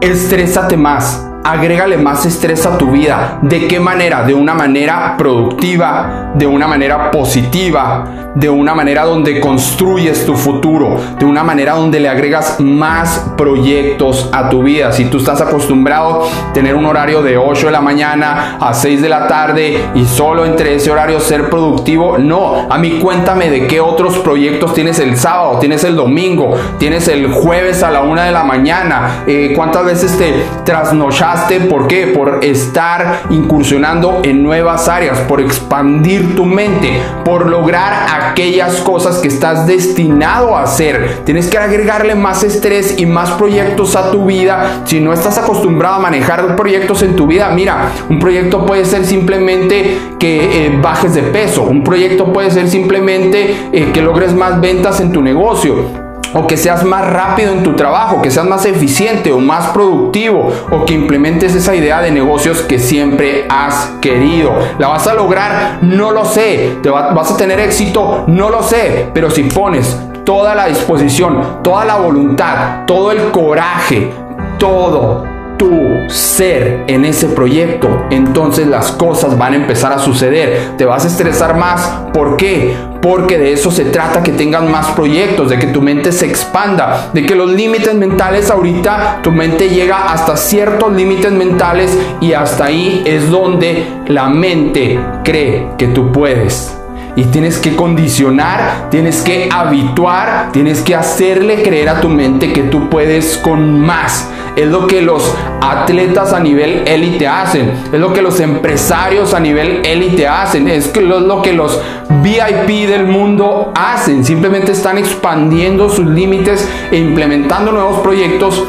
Estrésate más agrégale más estrés a tu vida. ¿De qué manera? De una manera productiva, de una manera positiva, de una manera donde construyes tu futuro, de una manera donde le agregas más proyectos a tu vida. Si tú estás acostumbrado a tener un horario de 8 de la mañana a 6 de la tarde y solo entre ese horario ser productivo, no. A mí cuéntame de qué otros proyectos tienes el sábado, tienes el domingo, tienes el jueves a la 1 de la mañana. Eh, ¿Cuántas veces te trasnochaste? ¿Por qué? Por estar incursionando en nuevas áreas, por expandir tu mente, por lograr aquellas cosas que estás destinado a hacer. Tienes que agregarle más estrés y más proyectos a tu vida. Si no estás acostumbrado a manejar proyectos en tu vida, mira, un proyecto puede ser simplemente que eh, bajes de peso, un proyecto puede ser simplemente eh, que logres más ventas en tu negocio o que seas más rápido en tu trabajo, que seas más eficiente o más productivo, o que implementes esa idea de negocios que siempre has querido. ¿La vas a lograr? No lo sé. ¿Te vas a tener éxito? No lo sé. Pero si pones toda la disposición, toda la voluntad, todo el coraje, todo, tu ser en ese proyecto, entonces las cosas van a empezar a suceder. Te vas a estresar más. ¿Por qué? Porque de eso se trata, que tengas más proyectos, de que tu mente se expanda, de que los límites mentales ahorita tu mente llega hasta ciertos límites mentales y hasta ahí es donde la mente cree que tú puedes. Y tienes que condicionar, tienes que habituar, tienes que hacerle creer a tu mente que tú puedes con más. Es lo que los atletas a nivel élite hacen. Es lo que los empresarios a nivel élite hacen. Es lo que los VIP del mundo hacen. Simplemente están expandiendo sus límites e implementando nuevos proyectos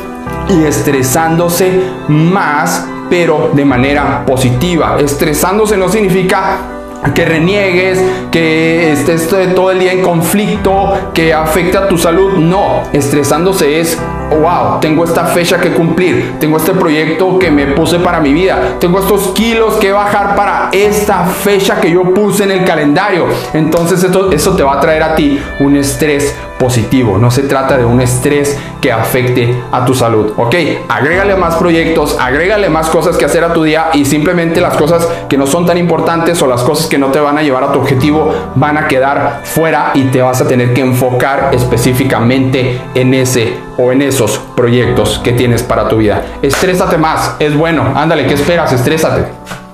y estresándose más, pero de manera positiva. Estresándose no significa que reniegues, que estés todo el día en conflicto, que afecte a tu salud. No, estresándose es, wow, tengo esta fecha que cumplir, tengo este proyecto que me puse para mi vida, tengo estos kilos que bajar para esta fecha que yo puse en el calendario. Entonces eso te va a traer a ti un estrés positivo, no se trata de un estrés que afecte a tu salud, ¿ok? Agrégale más proyectos, agrégale más cosas que hacer a tu día y simplemente las cosas que no son tan importantes o las cosas que no te van a llevar a tu objetivo van a quedar fuera y te vas a tener que enfocar específicamente en ese o en esos proyectos que tienes para tu vida. Estrésate más, es bueno, ándale, ¿qué esperas? Estrésate.